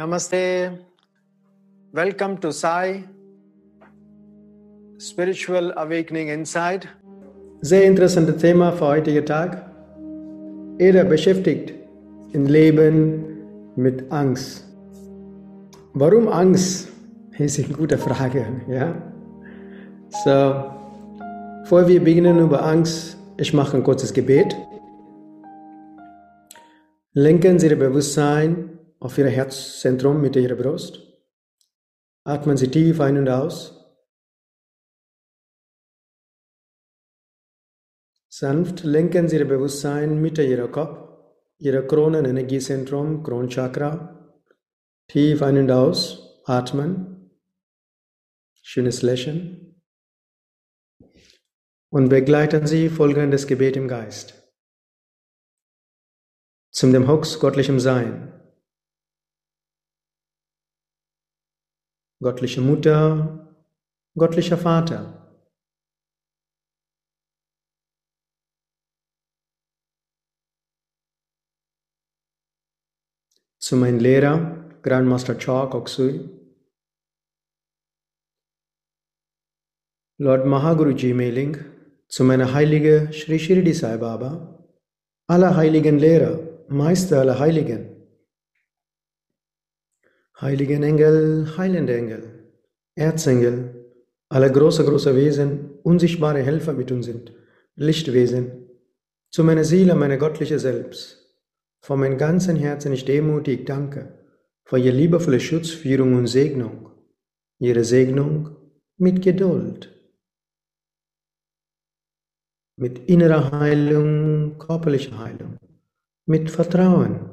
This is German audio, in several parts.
Namaste. Welcome to Sai Spiritual Awakening Inside. Sehr interessantes Thema für heutigen Tag. Jeder beschäftigt im Leben mit Angst. Warum Angst? Ist eine gute Frage. Ja? So, bevor wir beginnen über Angst, ich mache ein kurzes Gebet. Lenken Sie Ihr Bewusstsein auf Ihr Herzzentrum mit Ihrer Brust. Atmen Sie tief ein und aus. Sanft lenken Sie Ihr Bewusstsein mit Ihrem Kopf, Ihrer Kronen-Energiezentrum, Kronchakra. Tief ein und aus. Atmen. Schönes Lächeln. Und begleiten Sie folgendes Gebet im Geist. Zum dem Hux göttlichem Sein. Göttliche Mutter, göttlicher Vater. Zu meinem Lehrer, Grandmaster Chalk Oksui. Lord Mahaguruji Mailing, zu meiner Heilige Sri Shirdi Sai Baba, aller heiligen Lehrer, Meister aller Heiligen, heiligen Engel, heilende Engel, Erzengel, alle große, große Wesen, unsichtbare Helfer mit uns sind, Lichtwesen, zu meiner Seele, meine göttliche Selbst, von meinem ganzen Herzen ich demutig danke für Ihre liebevolle Schutzführung und Segnung, Ihre Segnung mit Geduld, mit innerer Heilung, körperlicher Heilung, mit Vertrauen,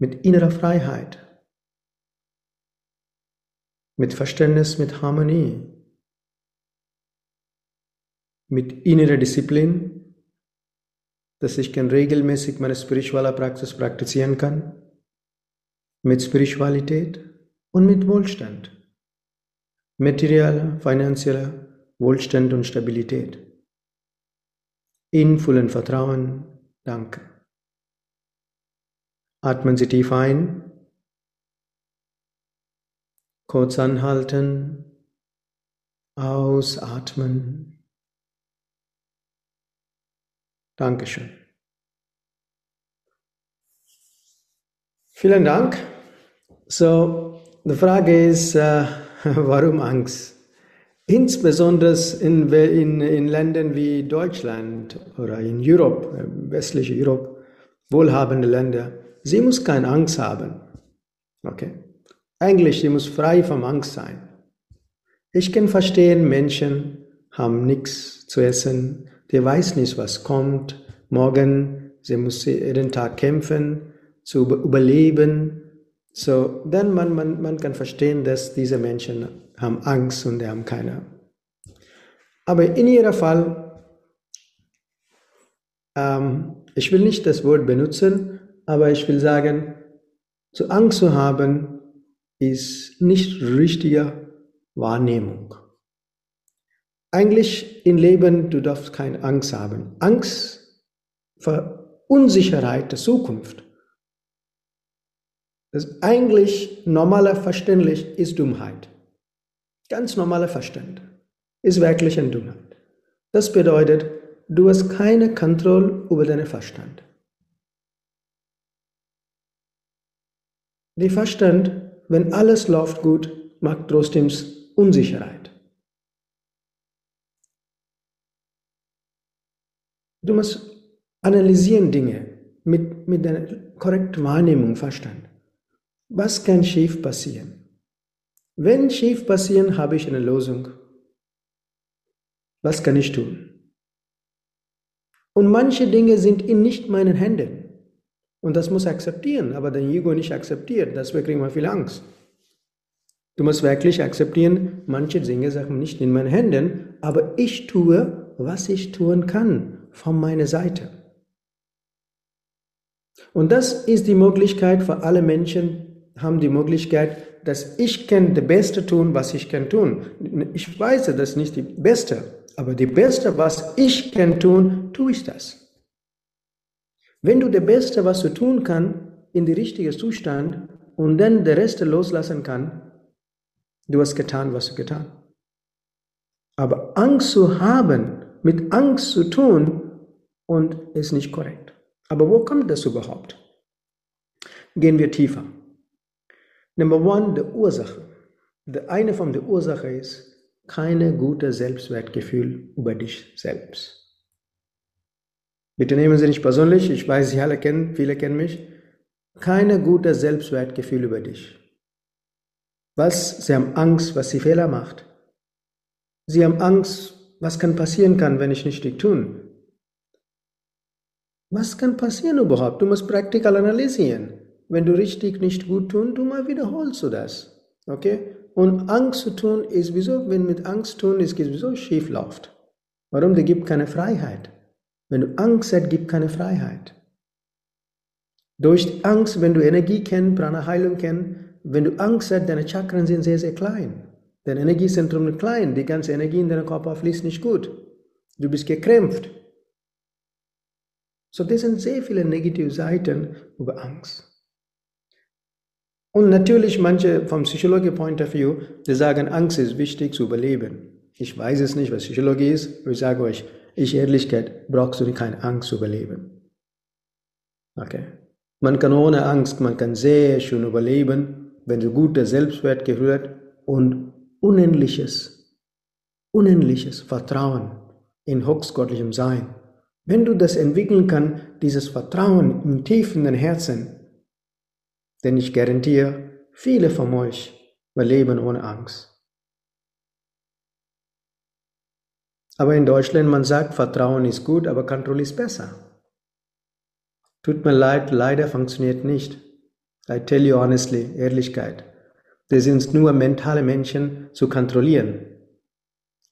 mit innerer Freiheit, mit Verständnis, mit Harmonie, mit innerer Disziplin, dass ich kann regelmäßig meine spirituelle Praxis praktizieren kann, mit Spiritualität und mit Wohlstand, materieller, finanzieller Wohlstand und Stabilität. In vollem Vertrauen, danke. Atmen Sie tief ein, kurz anhalten, ausatmen. Dankeschön. Vielen Dank. So, die Frage ist, äh, warum Angst? Insbesondere in, in, in Ländern wie Deutschland oder in Europa, westliche Europa, wohlhabende Länder, sie muss keine Angst haben. Okay? Eigentlich, sie muss frei vom Angst sein. Ich kann verstehen, Menschen haben nichts zu essen, die weiß nicht, was kommt. Morgen, sie muss jeden Tag kämpfen, zu überleben. So, dann man, man, man kann verstehen, dass diese Menschen haben Angst und haben keine. Aber in ihrem Fall, ähm, ich will nicht das Wort benutzen, aber ich will sagen, zu Angst zu haben, ist nicht richtige Wahrnehmung. Eigentlich im Leben, du darfst keine Angst haben. Angst vor Unsicherheit der Zukunft. Das eigentlich normale Verständlich ist Dummheit. Ganz normaler Verstand ist wirklich eine Dummheit. Das bedeutet, du hast keine Kontrolle über deinen Verstand. Der Verstand, wenn alles läuft gut, macht trotzdem Unsicherheit. Du musst analysieren Dinge mit, mit deiner korrekten Wahrnehmung, Verstand. Was kann schief passieren? Wenn schief passieren, habe ich eine Lösung. Was kann ich tun? Und manche Dinge sind in nicht meinen Händen. Und das muss akzeptieren, aber dein Ego nicht akzeptiert. Deswegen kriegen wir viel Angst. Du musst wirklich akzeptieren, manche Dinge sind nicht in meinen Händen, aber ich tue, was ich tun kann von meiner Seite. Und das ist die Möglichkeit für alle Menschen, haben die Möglichkeit, dass ich kann das Beste tun, was ich kann tun. Ich weiß, das ist nicht die Beste, aber die Beste, was ich kann tun, tue ich das. Wenn du das Beste, was du tun kannst, in den richtigen Zustand und dann der Rest loslassen kann, du hast getan, was du getan. Aber Angst zu haben, mit Angst zu tun, und ist nicht korrekt. Aber wo kommt das überhaupt? Gehen wir tiefer. Number one, die Ursache. Die eine von der Ursache ist keine gute Selbstwertgefühl über dich selbst. Bitte nehmen Sie nicht persönlich, ich weiß, Sie alle kennen, viele kennen mich. Keine gute Selbstwertgefühl über dich. Was? Sie haben Angst, was Sie Fehler macht. Sie haben Angst, was kann passieren kann, wenn ich nicht tun. Was kann passieren überhaupt? Du musst praktikal analysieren. Wenn du richtig nicht gut tun, du mal wiederholst du das. Okay? Und Angst zu tun ist wieso, wenn mit Angst tun ist, wieso schief läuft. Warum? Die gibt keine Freiheit. Wenn du Angst hast, gibt keine Freiheit. Durch Angst, wenn du Energie kennst, Prana-Heilung kennst, wenn du Angst hast, deine Chakren sind sehr, sehr klein. Dein Energiezentrum ist klein, die ganze Energie in deinem Körper fließt nicht gut. Du bist gekrämpft. So, das sind sehr viele negative Seiten über Angst. Und natürlich manche vom Psychologie Point of View, die sagen, Angst ist wichtig zu überleben. Ich weiß es nicht, was Psychologie ist, aber ich sage euch, ich Ehrlichkeit, brauchst du keine Angst zu überleben. Okay. Man kann ohne Angst, man kann sehr schön überleben, wenn du gute Selbstwert gehört und unendliches, unendliches Vertrauen in höchstgöttlichem Sein. Wenn du das entwickeln kannst, dieses Vertrauen im tiefen Herzen, denn ich garantiere, viele von euch überleben ohne Angst. Aber in Deutschland, man sagt, Vertrauen ist gut, aber Kontrolle ist besser. Tut mir leid, leider funktioniert nicht. I tell you honestly, Ehrlichkeit. Das sind nur mentale Menschen zu kontrollieren.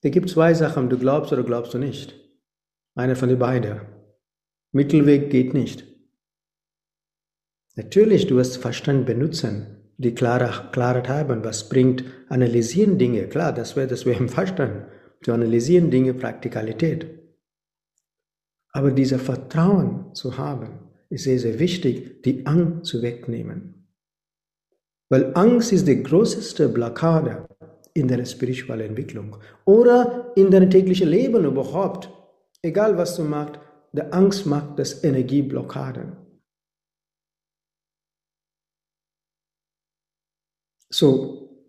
Es gibt zwei Sachen, du glaubst oder glaubst du nicht. Eine von den beiden. Mittelweg geht nicht. Natürlich, du hast Verstand benutzen, die Klarheit haben, was bringt, analysieren Dinge, klar, das wäre das wär im Verstand zu analysieren Dinge Praktikalität. Aber dieser Vertrauen zu haben, ist sehr, sehr wichtig, die Angst zu wegnehmen. Weil Angst ist die größte Blockade in der spirituellen Entwicklung oder in deinem täglichen Leben überhaupt. Egal was du machst, der Angst macht das Energieblockade. So,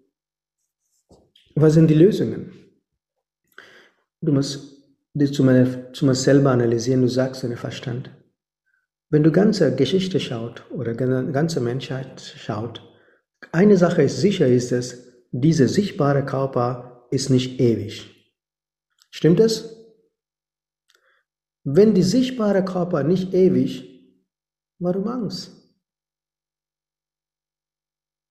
was sind die Lösungen? Du musst dich zu mir, zu mir selber analysieren, du sagst deinen Verstand. Wenn du ganze Geschichte schaut oder ganze Menschheit schaut, eine Sache ist sicher, ist es, dieser sichtbare Körper ist nicht ewig. Stimmt es? Wenn die sichtbare Körper nicht ewig, warum Angst?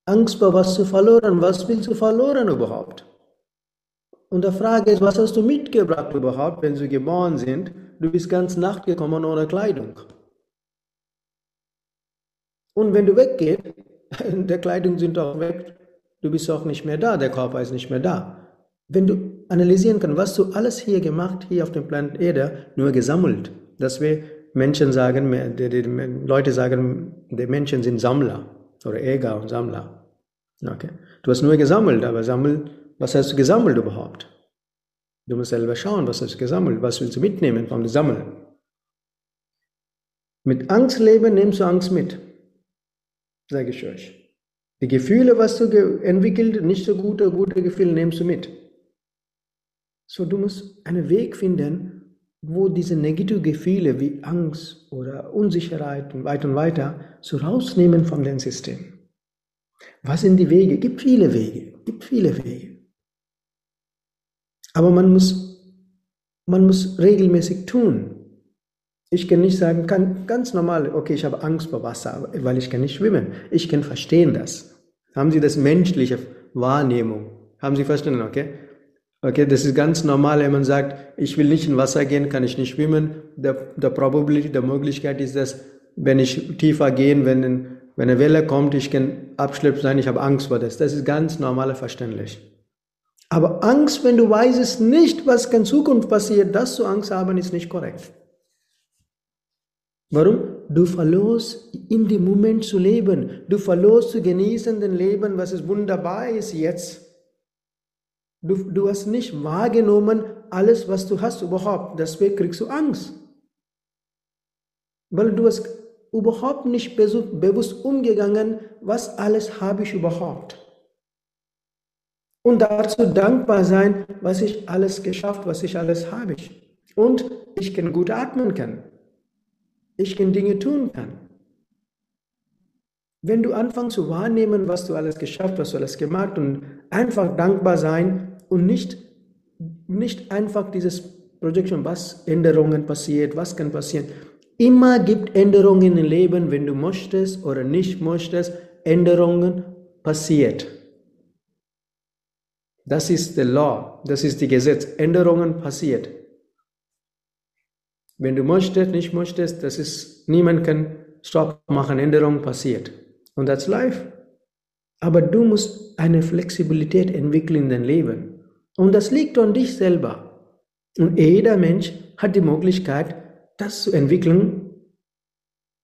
Angst vor was zu verloren, was willst du verloren überhaupt? Und die Frage ist, was hast du mitgebracht überhaupt, wenn sie geboren sind? Du bist ganz Nacht gekommen ohne Kleidung. Und wenn du weggehst, der Kleidung sind auch weg, du bist auch nicht mehr da, der Körper ist nicht mehr da. Wenn du analysieren kannst, was du alles hier gemacht, hier auf dem Planet Erde, nur gesammelt, dass wir Menschen sagen, die, die, die Leute sagen, die Menschen sind Sammler oder Äger und Sammler. Okay. Du hast nur gesammelt, aber sammelt was hast du gesammelt überhaupt? Du musst selber schauen, was hast du gesammelt, was willst du mitnehmen vom Sammeln. Mit Angst leben, nimmst du Angst mit, sage ich euch. Die Gefühle, was du entwickelt, nicht so gute, gute Gefühle, nimmst du mit. So, du musst einen Weg finden, wo diese negativen Gefühle wie Angst oder Unsicherheit und weiter und weiter so rausnehmen von dem System. Was sind die Wege? Es gibt viele Wege, es gibt viele Wege. Aber man muss, man muss regelmäßig tun. Ich kann nicht sagen, kann, ganz normal, okay, ich habe Angst vor Wasser, weil ich kann nicht schwimmen. Ich kann verstehen das. Haben Sie das menschliche Wahrnehmung? Haben Sie verstanden, okay? Okay, das ist ganz normal, wenn man sagt, ich will nicht in Wasser gehen, kann ich nicht schwimmen. Der, Probability, der Möglichkeit ist, dass wenn ich tiefer gehe, wenn, wenn eine Welle kommt, ich kann abschlepp sein, ich habe Angst vor das. Das ist ganz normal verständlich. Aber Angst, wenn du weißt nicht, was in Zukunft passiert, das zu Angst haben, ist nicht korrekt. Warum? du verlorst in dem Moment zu leben. Du verlorst zu genießen den Leben, was es wunderbar ist jetzt. Du, du hast nicht wahrgenommen, alles, was du hast überhaupt. Deswegen kriegst du Angst. Weil du hast überhaupt nicht bewusst umgegangen, was alles habe ich überhaupt. Und dazu dankbar sein, was ich alles geschafft, was ich alles habe. Und ich kann gut atmen können. Ich kann Dinge tun kann. Wenn du anfängst zu wahrnehmen, was du alles geschafft, was du alles gemacht und einfach dankbar sein und nicht, nicht einfach dieses Projection, was Änderungen passiert, was kann passieren. Immer gibt Änderungen im Leben, wenn du möchtest oder nicht möchtest, Änderungen passiert. Das ist der Law, das ist die Gesetz. Änderungen passiert. Wenn du möchtest, nicht möchtest, das ist, niemand kann Stopp machen, Änderungen passiert. Und that's life. Aber du musst eine Flexibilität entwickeln in dein Leben. Und das liegt an dich selber. Und jeder Mensch hat die Möglichkeit, das zu entwickeln.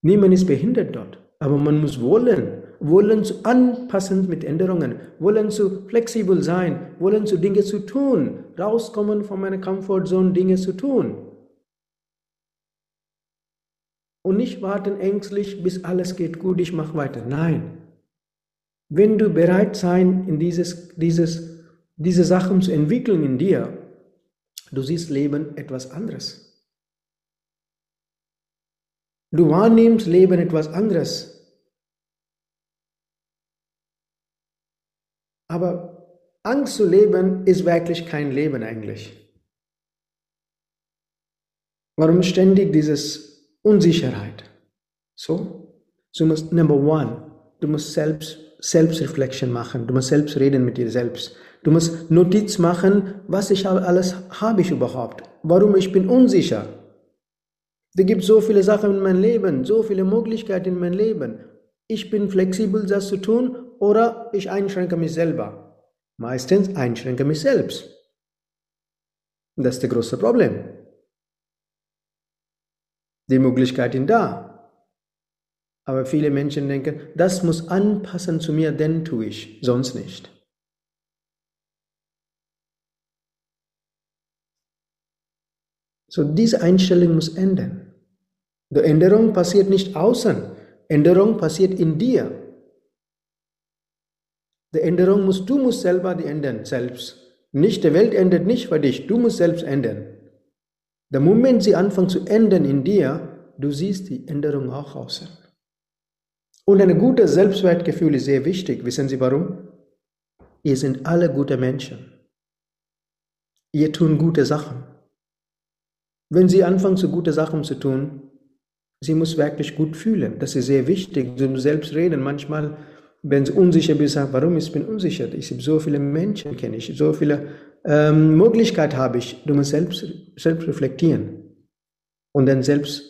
Niemand ist behindert dort. Aber man muss wollen wollen zu anpassen mit Änderungen, wollen zu flexibel sein, wollen zu Dinge zu tun, rauskommen von meiner Comfortzone, Dinge zu tun. Und nicht warten ängstlich, bis alles geht gut, ich mache weiter. Nein. Wenn du bereit sein, in dieses, dieses, diese Sachen zu entwickeln in dir, du siehst Leben etwas anderes. Du wahrnimmst Leben etwas anderes. Aber Angst zu leben ist wirklich kein Leben eigentlich. Warum ständig dieses Unsicherheit? So, du musst number one, du musst selbst Selbstreflection machen, du musst selbst reden mit dir selbst. Du musst Notiz machen, was ich alles habe ich überhaupt, warum ich bin unsicher. Da gibt so viele Sachen in meinem Leben, so viele Möglichkeiten in meinem Leben. Ich bin flexibel, das zu tun oder ich einschränke mich selber. Meistens einschränke mich selbst. Das ist das große Problem. Die Möglichkeit ist da. Aber viele Menschen denken, das muss anpassen zu mir, denn tue ich, sonst nicht. So, diese Einstellung muss ändern. Die Änderung passiert nicht außen, Änderung passiert in dir. Die Änderung musst du musst selber die ändern, selbst. Nicht die Welt ändert nicht für dich, du musst selbst ändern. Der Moment sie anfangen zu ändern in dir, du siehst die Änderung auch außen. Und ein gutes Selbstwertgefühl ist sehr wichtig. Wissen Sie warum? Ihr sind alle gute Menschen. Ihr tun gute Sachen. Wenn Sie anfangen, so gute Sachen zu tun, Sie muss wirklich gut fühlen. Das ist sehr wichtig. Du selbst reden manchmal wenn du unsicher bist, sag, warum ich bin unsicher? Ich habe so viele Menschen kenne ich, so viele ähm, Möglichkeiten habe ich. Du musst selbst, selbst reflektieren und dann selbst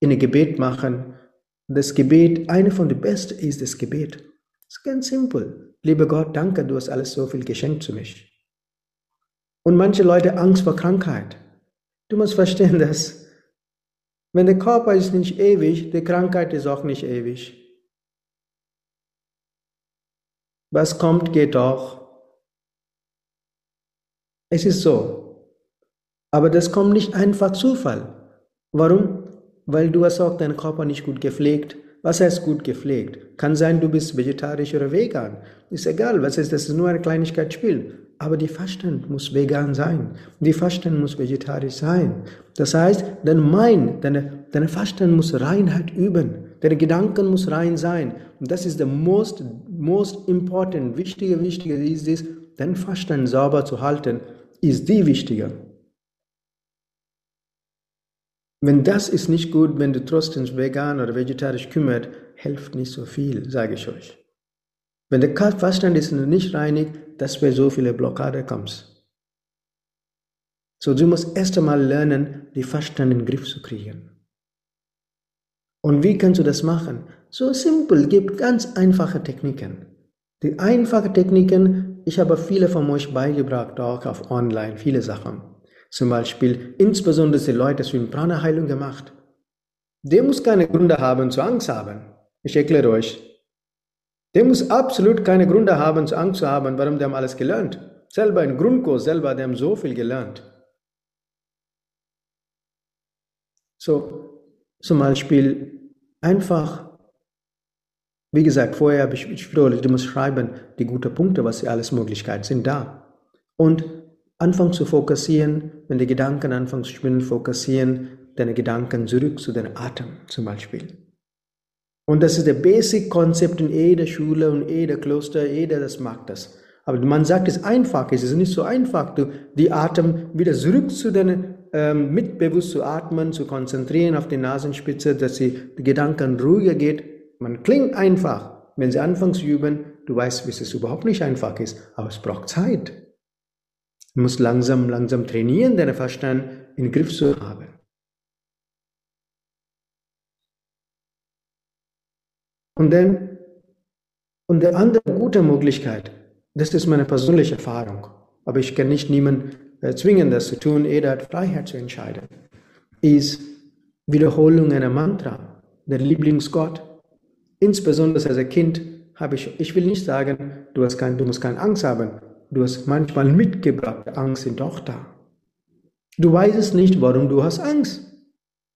in ein Gebet machen. Das Gebet, eine von den besten ist das Gebet. Das ist ganz simpel. Lieber Gott, danke, du hast alles so viel geschenkt zu mich. Und manche Leute Angst vor Krankheit. Du musst verstehen, dass wenn der Körper ist nicht ewig, die Krankheit ist auch nicht ewig. Was kommt, geht auch. Es ist so. Aber das kommt nicht einfach Zufall. Warum? Weil du hast auch deinen Körper nicht gut gepflegt. Was heißt gut gepflegt? Kann sein, du bist vegetarisch oder vegan. Ist egal, was ist, das ist nur eine Kleinigkeit Spiel. Aber die Fasten muss vegan sein. Die Fasten muss vegetarisch sein. Das heißt, dein Mind, deine, deine Fasten muss Reinheit üben. Deine Gedanken muss rein sein. Das ist der most, most important, wichtige, wichtige ist es, dein Fasten sauber zu halten, ist die wichtige. Wenn das ist nicht gut, wenn du trotzdem vegan oder vegetarisch kümmert, hilft nicht so viel, sage ich euch. Wenn der Verstand ist nicht reinig, dass wir so viele Blockade kommst. So, du musst erst einmal lernen, die Verstand in den Griff zu kriegen. Und wie kannst du das machen? So simpel, gibt ganz einfache Techniken. Die einfachen Techniken, ich habe viele von euch beigebracht, auch auf online, viele Sachen. Zum Beispiel, insbesondere die Leute, die Prana-Heilung gemacht. der muss keine Gründe haben zu Angst haben. Ich erkläre euch. Der muss absolut keine Gründe haben zu Angst zu haben, warum der haben alles gelernt. Selber in Grundkurs, selber, die haben so viel gelernt. So, zum Beispiel einfach, wie gesagt, vorher habe ich, ich wiederhole, du musst schreiben, die guten Punkte, was die alles Möglichkeiten sind da. Und anfangen zu fokussieren, wenn die Gedanken anfangen zu spinnen, fokussieren deine Gedanken zurück zu deinem Atem zum Beispiel. Und das ist der Basic-Konzept in jeder Schule und jeder Kloster, jeder das mag das. Aber man sagt, es ist einfach, es ist nicht so einfach, du, die Atem wieder zurück zu deinem, ähm, mitbewusst zu atmen, zu konzentrieren auf die Nasenspitze, dass die, Gedanken ruhiger geht. Man klingt einfach. Wenn sie anfangen zu üben, du weißt, wie es überhaupt nicht einfach ist, aber es braucht Zeit. Du musst langsam, langsam trainieren, deinen Verstand in den Griff zu haben. Und dann, und der andere gute Möglichkeit, das ist meine persönliche Erfahrung, aber ich kann nicht niemanden zwingen, das zu tun, jeder hat Freiheit zu entscheiden, ist Wiederholung einer Mantra, der Lieblingsgott. Insbesondere als Kind habe ich, ich will nicht sagen, du, hast kein, du musst keine Angst haben, Du hast manchmal mitgebrachte Angst sind doch da. Du weißt es nicht, warum du hast Angst.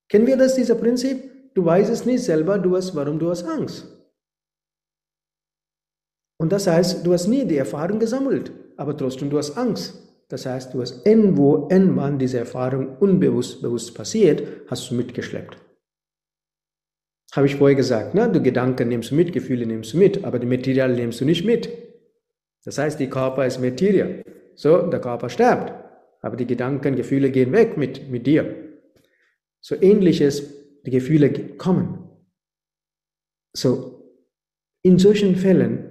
Kennen wir das, dieser Prinzip? Du weißt es nicht selber, du hast, warum du hast Angst. Und das heißt, du hast nie die Erfahrung gesammelt, aber trotzdem du hast Angst. Das heißt, du hast irgendwo, irgendwann diese Erfahrung unbewusst, bewusst passiert, hast du mitgeschleppt. Habe ich vorher gesagt, ne? du Gedanken nimmst du mit, Gefühle nimmst du mit, aber die Material nimmst du nicht mit. Das heißt, die Körper ist Materie. So, der Körper stirbt. Aber die Gedanken, Gefühle gehen weg mit, mit dir. So ähnliches, die Gefühle kommen. So, in solchen Fällen,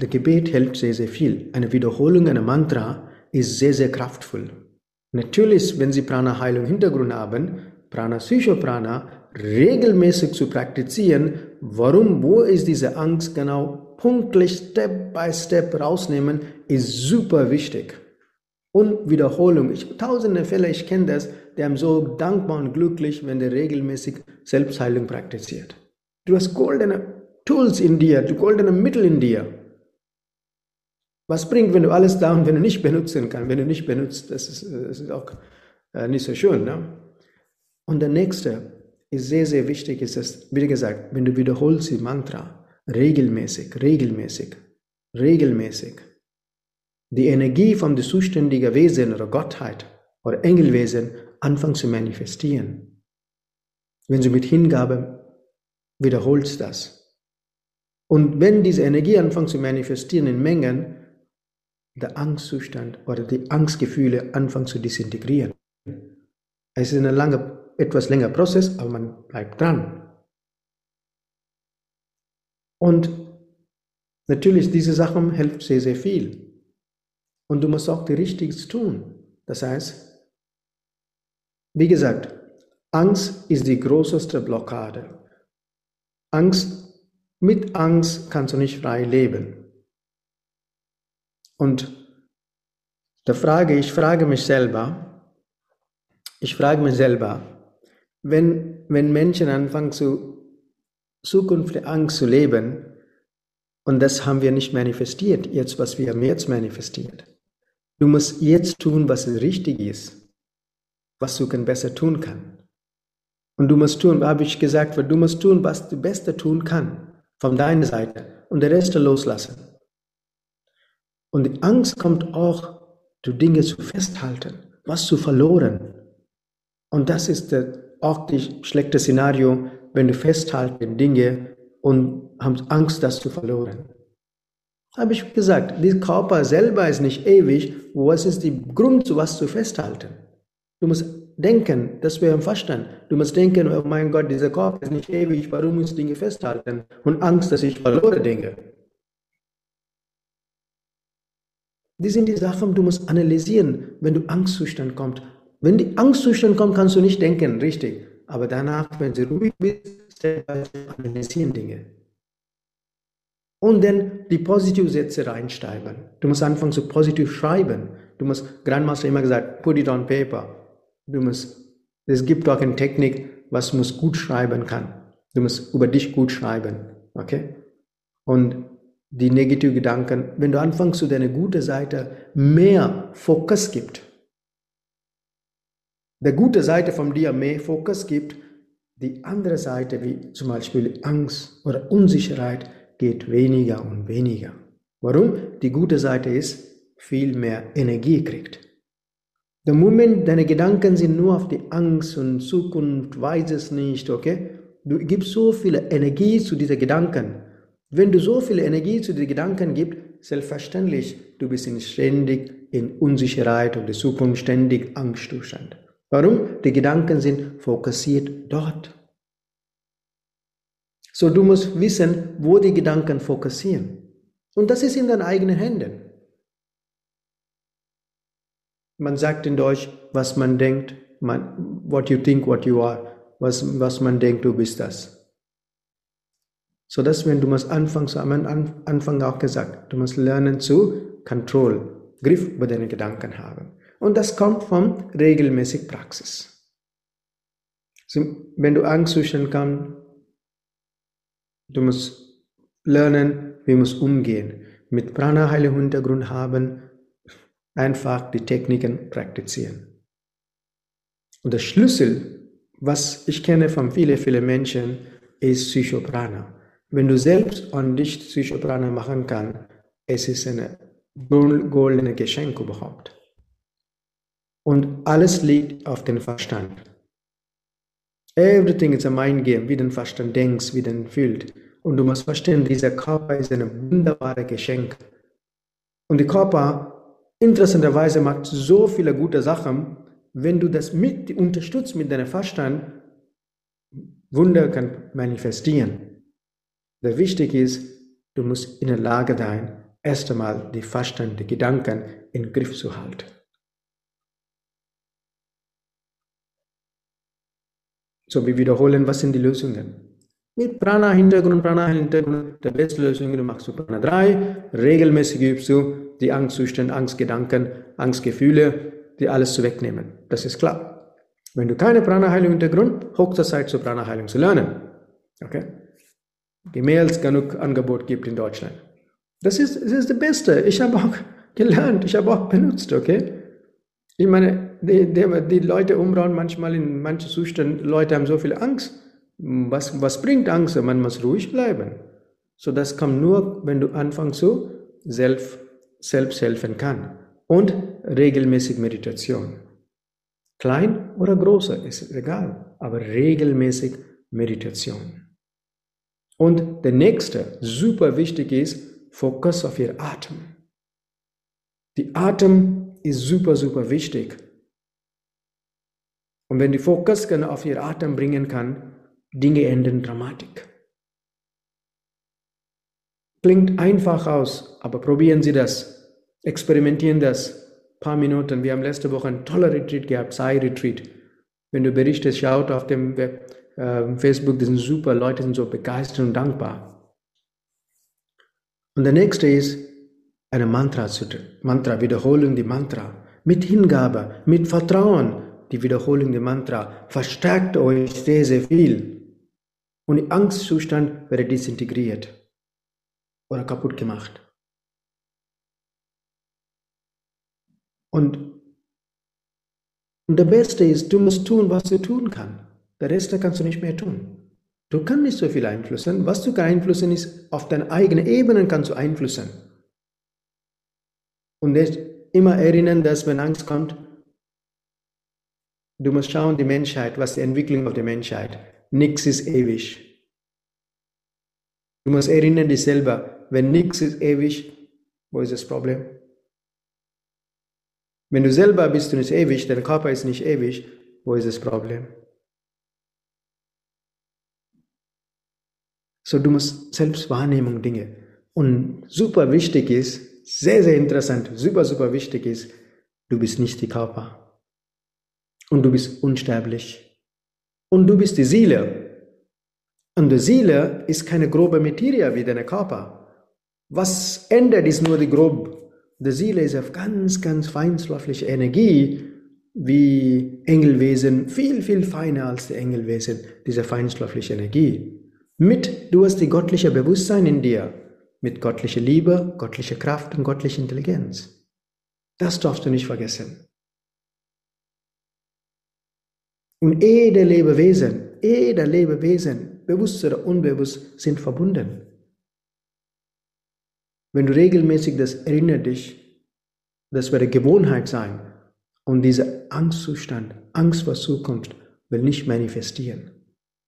der Gebet hilft sehr, sehr viel. Eine Wiederholung einer Mantra ist sehr, sehr kraftvoll. Natürlich, wenn Sie Prana-Heilung Hintergrund haben, Prana, Psychoprana, regelmäßig zu praktizieren, warum, wo ist diese Angst genau punktlich Step by Step rausnehmen, ist super wichtig. Und Wiederholung. Ich, tausende Fälle, ich kenne das, die haben so dankbar und glücklich, wenn der regelmäßig Selbstheilung praktiziert. Du hast goldene Tools in dir, du goldene Mittel in dir. Was bringt, wenn du alles da und wenn du nicht benutzen kannst, wenn du nicht benutzt, das ist, das ist auch äh, nicht so schön. Ne? Und der nächste ist sehr, sehr wichtig, ist das, wie gesagt, wenn du wiederholst die Mantra, regelmäßig, regelmäßig, regelmäßig die Energie von dem zuständigen Wesen oder Gottheit oder Engelwesen anfangen zu manifestieren. Wenn du mit Hingabe wiederholst das. Und wenn diese Energie anfängt zu manifestieren in Mengen, der Angstzustand oder die Angstgefühle anfangen zu disintegrieren. Es ist ein langer, etwas länger Prozess, aber man bleibt dran. Und natürlich, diese Sachen helfen sehr, sehr viel. Und du musst auch die Richtiges tun. Das heißt, wie gesagt, Angst ist die größte Blockade. Angst, mit Angst kannst du nicht frei leben. Und da frage ich, frage mich selber, ich frage mich selber, wenn, wenn Menschen anfangen zu Zukunft Angst zu leben. Und das haben wir nicht manifestiert, jetzt, was wir haben jetzt manifestiert. Du musst jetzt tun, was richtig ist, was du besser tun kann. Und du musst tun, habe ich gesagt, du musst tun, was du besser tun kann, von deiner Seite und der Rest loslassen. Und die Angst kommt auch, du Dinge zu festhalten, was zu verloren. Und das ist auch das schlechte Szenario, wenn du festhalten Dinge und haben Angst, das zu verloren. Habe ich gesagt, der Körper selber ist nicht ewig. Was ist der Grund, was zu festhalten? Du musst denken, das wäre im Verstand. Du musst denken, oh mein Gott, dieser Körper ist nicht ewig, warum muss ich Dinge festhalten? Und Angst, dass ich verlore Dinge. Die sind die Sachen, du musst analysieren, wenn du Angstzustand kommt. Wenn die Angstzustand kommt, kannst du nicht denken, richtig. Aber danach, wenn sie ruhig bist, analysieren Dinge. Und dann die Positivsätze reinschreiben. Du musst anfangen zu positiv schreiben. Du musst, Grandmaster immer gesagt, put it on paper. Du musst Es gibt auch eine Technik, was man gut schreiben kann. Du musst über dich gut schreiben. Okay? Und die negativen Gedanken, wenn du anfängst, zu deiner guten Seite mehr Fokus gibt, der gute Seite von dir mehr Fokus gibt, die andere Seite, wie zum Beispiel Angst oder Unsicherheit, geht weniger und weniger. Warum? Die gute Seite ist, viel mehr Energie kriegt. Der Moment, deine Gedanken sind nur auf die Angst und Zukunft, weiß es nicht, okay? Du gibst so viel Energie zu diesen Gedanken. Wenn du so viel Energie zu den Gedanken gibst, selbstverständlich, du bist in ständig in Unsicherheit und die Zukunft ständig Angstzustand. Warum? Die Gedanken sind fokussiert dort. So, du musst wissen, wo die Gedanken fokussieren. Und das ist in deinen eigenen Händen. Man sagt in Deutsch, was man denkt, man, what you think, what you are, was, was man denkt, du bist das. So dass wenn du musst anfangen, so am Anfang auch gesagt, du musst lernen zu Control, Griff über deine Gedanken haben. Und das kommt von regelmäßig Praxis. So, wenn du Angstzustand kannst, du musst lernen, wie musst umgehen. Mit Prana-Heile Hintergrund haben, einfach die Techniken praktizieren. Und der Schlüssel, was ich kenne von vielen, vielen Menschen, ist Psychoprana. Wenn du selbst an dich Psychoprana machen kannst, es ist ein goldenes Geschenk überhaupt. Und alles liegt auf dem Verstand. Everything is a mind game, wie den Verstand denkst, wie den fühlt. Und du musst verstehen, dieser Körper ist ein wunderbares Geschenk. Und der Körper, interessanterweise, macht so viele gute Sachen, wenn du das mit unterstützt mit deinem Verstand, Wunder kann manifestieren. Der wichtig ist, du musst in der Lage sein, erst einmal die Verstand, die Gedanken in den Griff zu halten. So, wir wiederholen, was sind die Lösungen? Mit Prana-Hintergrund, Prana-Hintergrund, der beste Lösung, du machst du Prana 3, regelmäßig übst du die Angstzustände, Angstgedanken, Angstgefühle, die alles zu wegnehmen. Das ist klar. Wenn du keine Prana-Heilung Hintergrund, höchste Zeit zur Prana-Heilung zu lernen. Okay? Die mehr als genug Angebot gibt in Deutschland. Das ist, das ist das Beste. Ich habe auch gelernt, ich habe auch benutzt, okay? Ich meine, die, die, die Leute umrauen manchmal in manchen Zuständen, Leute haben so viel Angst. Was, was bringt Angst? Man muss ruhig bleiben. So, das kommt nur, wenn du anfängst so selbst, selbst helfen kann. Und regelmäßig Meditation. Klein oder große, ist egal, aber regelmäßig Meditation. Und der nächste, super wichtig ist, Fokus auf ihr Atem. Die Atem ist super, super wichtig. Und wenn die Fokus auf ihr Atem bringen kann, Dinge enden dramatisch. Klingt einfach aus, aber probieren Sie das. Experimentieren das. Ein paar Minuten. Wir haben letzte Woche ein toller Retreat gehabt, Sai Retreat. Wenn du berichtest, schaut auf dem Web, äh, Facebook, die sind super, Leute sind so begeistert und dankbar. Und der nächste ist eine Mantra, Mantra, Wiederholung die Mantra. Mit Hingabe, mit Vertrauen, die Wiederholung der Mantra verstärkt euch sehr, sehr viel. Und der Angstzustand wird disintegriert oder kaputt gemacht. Und, und der Beste ist, du musst tun, was du tun kannst. Der Rest kannst du nicht mehr tun. Du kannst nicht so viel einflussen. Was du beeinflussen ist, auf deine eigene Ebene kannst du einflussen. Und immer erinnern, dass wenn Angst kommt, Du musst schauen, die Menschheit, was die Entwicklung auf der Menschheit. Nichts ist ewig. Du musst erinnern dich selber, wenn nichts ist ewig, wo ist das Problem? Wenn du selber bist du nicht ewig, dein Körper ist nicht ewig, wo ist das Problem? So, du musst Selbstwahrnehmung Dinge. Und super wichtig ist, sehr, sehr interessant, super, super wichtig ist, du bist nicht die Körper und du bist unsterblich. Und du bist die Seele. Und die Seele ist keine grobe Materie wie dein Körper. Was ändert, ist nur die grob. Die Seele ist auf ganz, ganz feinstoffliche Energie wie Engelwesen, viel, viel feiner als die Engelwesen, diese feinstoffliche Energie. Mit, du hast die göttliche Bewusstsein in dir, mit göttlicher Liebe, göttlicher Kraft und göttlicher Intelligenz. Das darfst du nicht vergessen. Und jede Lebewesen, jeder Lebewesen, bewusst oder unbewusst, sind verbunden. Wenn du regelmäßig das erinnert dich, das wird eine Gewohnheit sein. Und dieser Angstzustand, Angst vor Zukunft, will nicht manifestieren.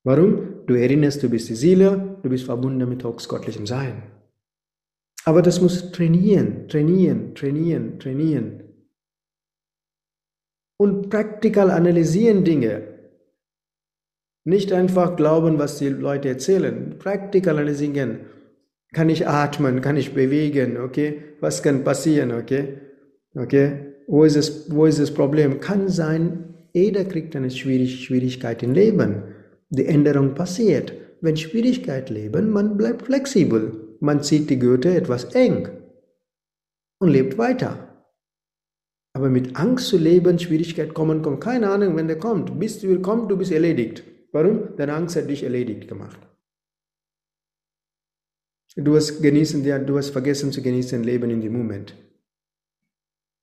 Warum? Du erinnerst, du bist die Seele, du bist verbunden mit höchstgottlichem Sein. Aber das muss trainieren, trainieren, trainieren, trainieren. Und praktikal analysieren Dinge. Nicht einfach glauben, was die Leute erzählen. Praktikal analysieren. Kann ich atmen? Kann ich bewegen? Okay? Was kann passieren? Okay? Okay? Wo ist das, wo ist das Problem? Kann sein, jeder kriegt eine Schwierigkeit im Leben. Die Änderung passiert. Wenn Schwierigkeit leben, man bleibt flexibel. Man zieht die Gürtel etwas eng und lebt weiter. Aber mit Angst zu leben, Schwierigkeit kommen, kommt. Keine Ahnung, wenn der kommt. Bis du kommt, du bist erledigt. Warum? Deine Angst hat dich erledigt gemacht. Du hast genießen, du hast vergessen zu genießen Leben in dem Moment.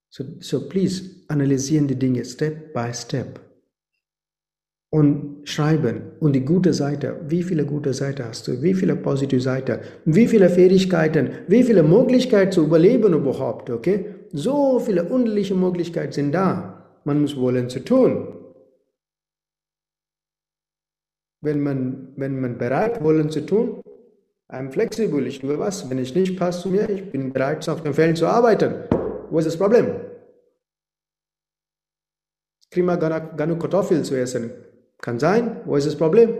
So, so please, analysieren die Dinge Step by Step. Und schreiben. Und die gute Seite, wie viele gute Seiten hast du? Wie viele positive Seiten? Wie viele Fähigkeiten? Wie viele Möglichkeiten zu überleben überhaupt? Okay? So viele unterschiedliche Möglichkeiten sind da. Man muss wollen zu tun. Wenn man, wenn man bereit wollen zu tun, I'm flexible, ich tue was. Wenn ich nicht passt zu mir, ich bin bereit, auf den Fällen zu arbeiten. Wo ist das Problem? Kriegen wir genug Kartoffeln zu essen? Kann sein. Wo ist das Problem?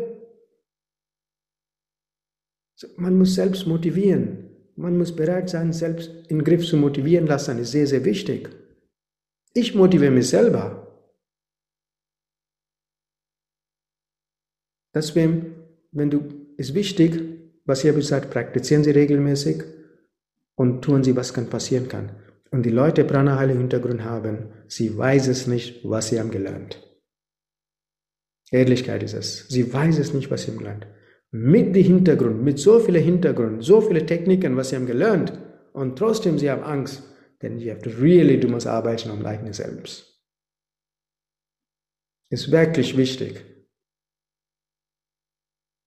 Man muss selbst motivieren. Man muss bereit sein, selbst in den Griff zu motivieren lassen. Das ist sehr, sehr wichtig. Ich motiviere mich selber. Deswegen, wenn du, ist wichtig, was ich habe gesagt, praktizieren Sie regelmäßig und tun Sie, was kann passieren kann. Und die Leute Pranahali Hintergrund haben, sie weiß es nicht, was sie haben gelernt. Ehrlichkeit ist es. Sie weiß es nicht, was sie haben gelernt. Mit dem Hintergrund, mit so vielen Hintergrund, so viele Techniken, was sie haben gelernt, und trotzdem sie haben Angst, denn you have to really, du musst arbeiten am eigenen Selbst. Ist wirklich wichtig.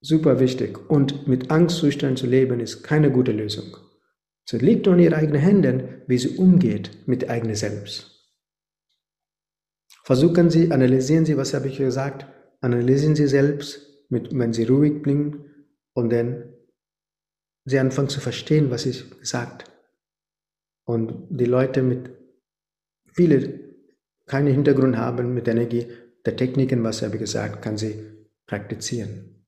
Super wichtig. Und mit Angstzustand zu leben ist keine gute Lösung. Es liegt in ihren eigenen Händen, wie sie umgeht mit eigenem Selbst. Versuchen Sie, analysieren Sie, was habe ich gesagt, analysieren Sie selbst, mit, wenn Sie ruhig bringen und dann Sie anfangen zu verstehen, was ich gesagt. Und die Leute mit viele keine Hintergrund haben mit Energie, der Techniken, was habe ich gesagt, kann sie praktizieren.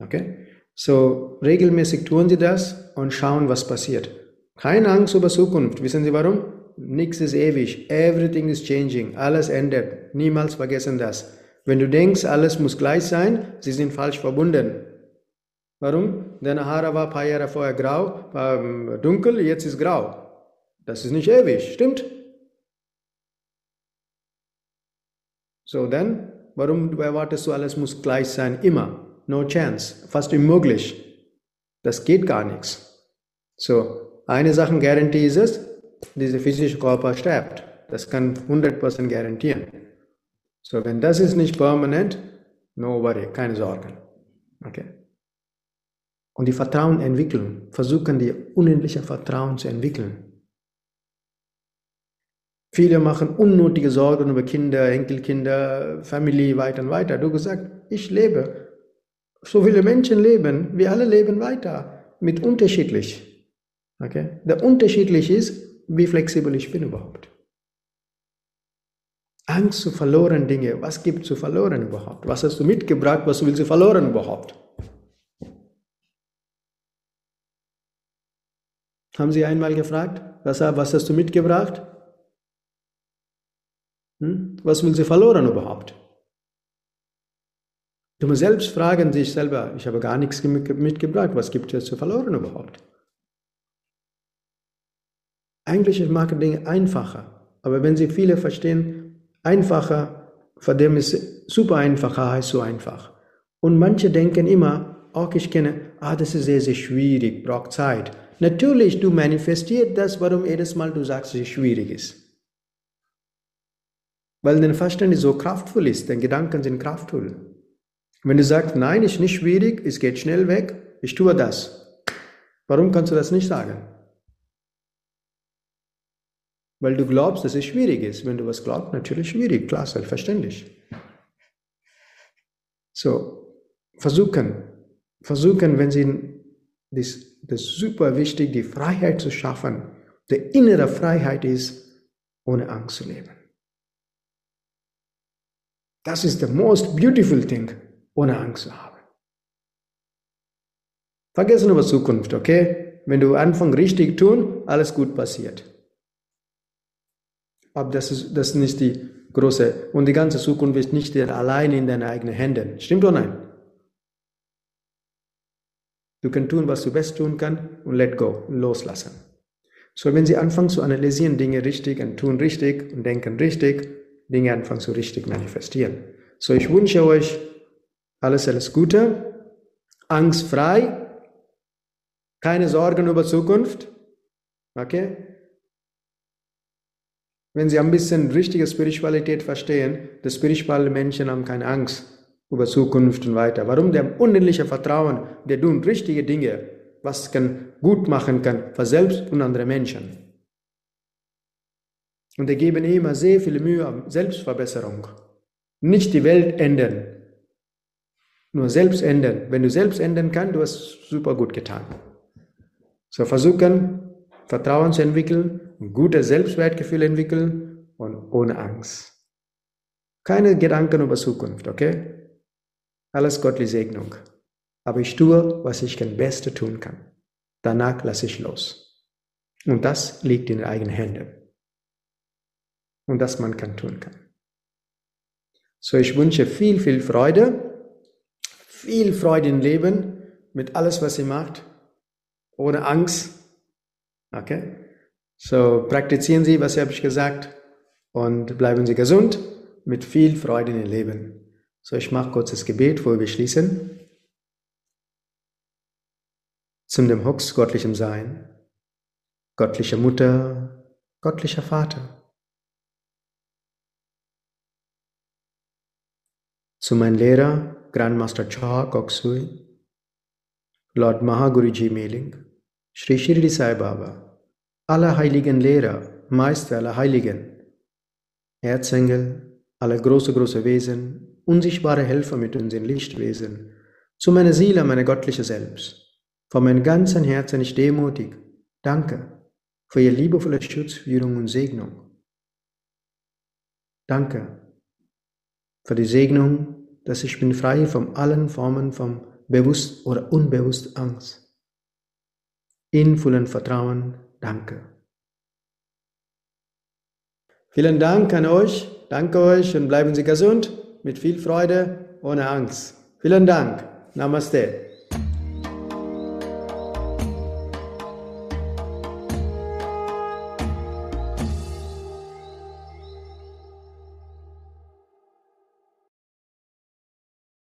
Okay? So regelmäßig tun Sie das und schauen, was passiert. Keine Angst über Zukunft. Wissen Sie warum? Nichts ist ewig. Everything is changing. Alles ändert. Niemals vergessen das. Wenn du denkst, alles muss gleich sein, sie sind falsch verbunden. Warum? Deine Haare war ein paar Jahre vorher grau, war ähm, dunkel, jetzt ist grau. Das ist nicht ewig, stimmt? So, dann, warum erwartest du, alles muss gleich sein? Immer. No chance. Fast unmöglich. Das geht gar nichts. So, eine Sache Garantie ist es, dieser physische Körper stirbt. Das kann 100% garantieren. So, wenn das ist nicht permanent, no worry, keine Sorgen. Okay? Und die Vertrauen entwickeln, versuchen die unendliche Vertrauen zu entwickeln. Viele machen unnötige Sorgen über Kinder, Enkelkinder, Familie, weiter und weiter. Du gesagt, ich lebe. So viele Menschen leben, wir alle leben weiter, mit unterschiedlich. Okay? Der unterschiedlich ist, wie flexibel ich bin überhaupt. Angst zu verloren Dinge. Was gibt zu verloren überhaupt? Was hast du mitgebracht? Was willst du verloren überhaupt? Haben Sie einmal gefragt, was, was hast du mitgebracht? Hm? Was willst du verloren überhaupt? Du musst selbst fragen dich selber, ich habe gar nichts mitgebracht, was gibt es zu verloren überhaupt? Eigentlich ist Marketing einfacher, aber wenn Sie viele verstehen, einfacher, für dem ist super einfacher heißt so einfach. Und manche denken immer, auch ich kenne, ah, das ist sehr, sehr schwierig, braucht Zeit. Natürlich, du manifestierst das, warum jedes Mal du sagst, dass es schwierig ist. Weil dein Verstand so kraftvoll ist, deine Gedanken sind kraftvoll. Wenn du sagst, nein, ist nicht schwierig, es geht schnell weg, ich tue das. Warum kannst du das nicht sagen? Weil du glaubst, dass es schwierig ist. Wenn du was glaubst, natürlich schwierig, klar, selbstverständlich. So, versuchen, versuchen, wenn sie das, das ist super wichtig, die Freiheit zu schaffen. Die innere Freiheit ist, ohne Angst zu leben. Das ist the most beautiful thing, ohne Angst zu haben. Vergessen über Zukunft, okay? Wenn du anfängst richtig tun, alles gut passiert. Aber das ist, das ist nicht die große, und die ganze Zukunft ist nicht allein in deinen eigenen Händen. Stimmt oder nein? Du kannst tun, was du best tun kannst und let go, loslassen. So, wenn Sie anfangen zu analysieren, Dinge richtig und tun richtig und denken richtig, Dinge anfangen zu richtig manifestieren. So, ich wünsche euch alles, alles Gute, angstfrei, keine Sorgen über Zukunft, okay? Wenn Sie ein bisschen richtige Spiritualität verstehen, die spirituelle Menschen haben keine Angst über Zukunft und weiter. Warum? Der haben unendliche Vertrauen, der tun richtige Dinge, was kann gut machen kann für selbst und andere Menschen. Und die geben immer sehr viel Mühe an Selbstverbesserung. Nicht die Welt ändern, nur selbst ändern. Wenn du selbst ändern kannst, du hast super gut getan. So versuchen, Vertrauen zu entwickeln, ein gutes Selbstwertgefühl entwickeln und ohne Angst. Keine Gedanken über Zukunft, okay? Alles göttliche Segnung. Aber ich tue, was ich am besten tun kann. Danach lasse ich los. Und das liegt in den eigenen Händen. Und das man kann tun kann. So, ich wünsche viel, viel Freude, viel Freude im Leben, mit alles, was ihr macht, ohne Angst. Okay? So, praktizieren Sie, was habe ich gesagt, und bleiben Sie gesund, mit viel Freude im Leben. So, ich mache kurz das Gebet, wo wir schließen. Zum dem Hux göttlichem Sein, göttliche Mutter, göttlicher Vater. Zu meinem Lehrer, Grandmaster Cha Koksui, Lord Mahaguruji Meling, Sri Shirdi Sai Baba, alle heiligen Lehrer, Meister aller Heiligen, Erzengel, alle große, große Wesen, unsichtbare Helfer mit unseren Lichtwesen, zu meiner Seele, meine göttliche Selbst. Von meinem ganzen Herzen ich demutig. Danke für Ihr liebevolle Schutz, Führung und Segnung. Danke für die Segnung, dass ich bin frei von allen Formen von bewusst oder unbewusst Angst. In vollem Vertrauen, danke. Vielen Dank an euch, danke euch und bleiben Sie gesund mit viel Freude, ohne Angst. Vielen Dank. Namaste.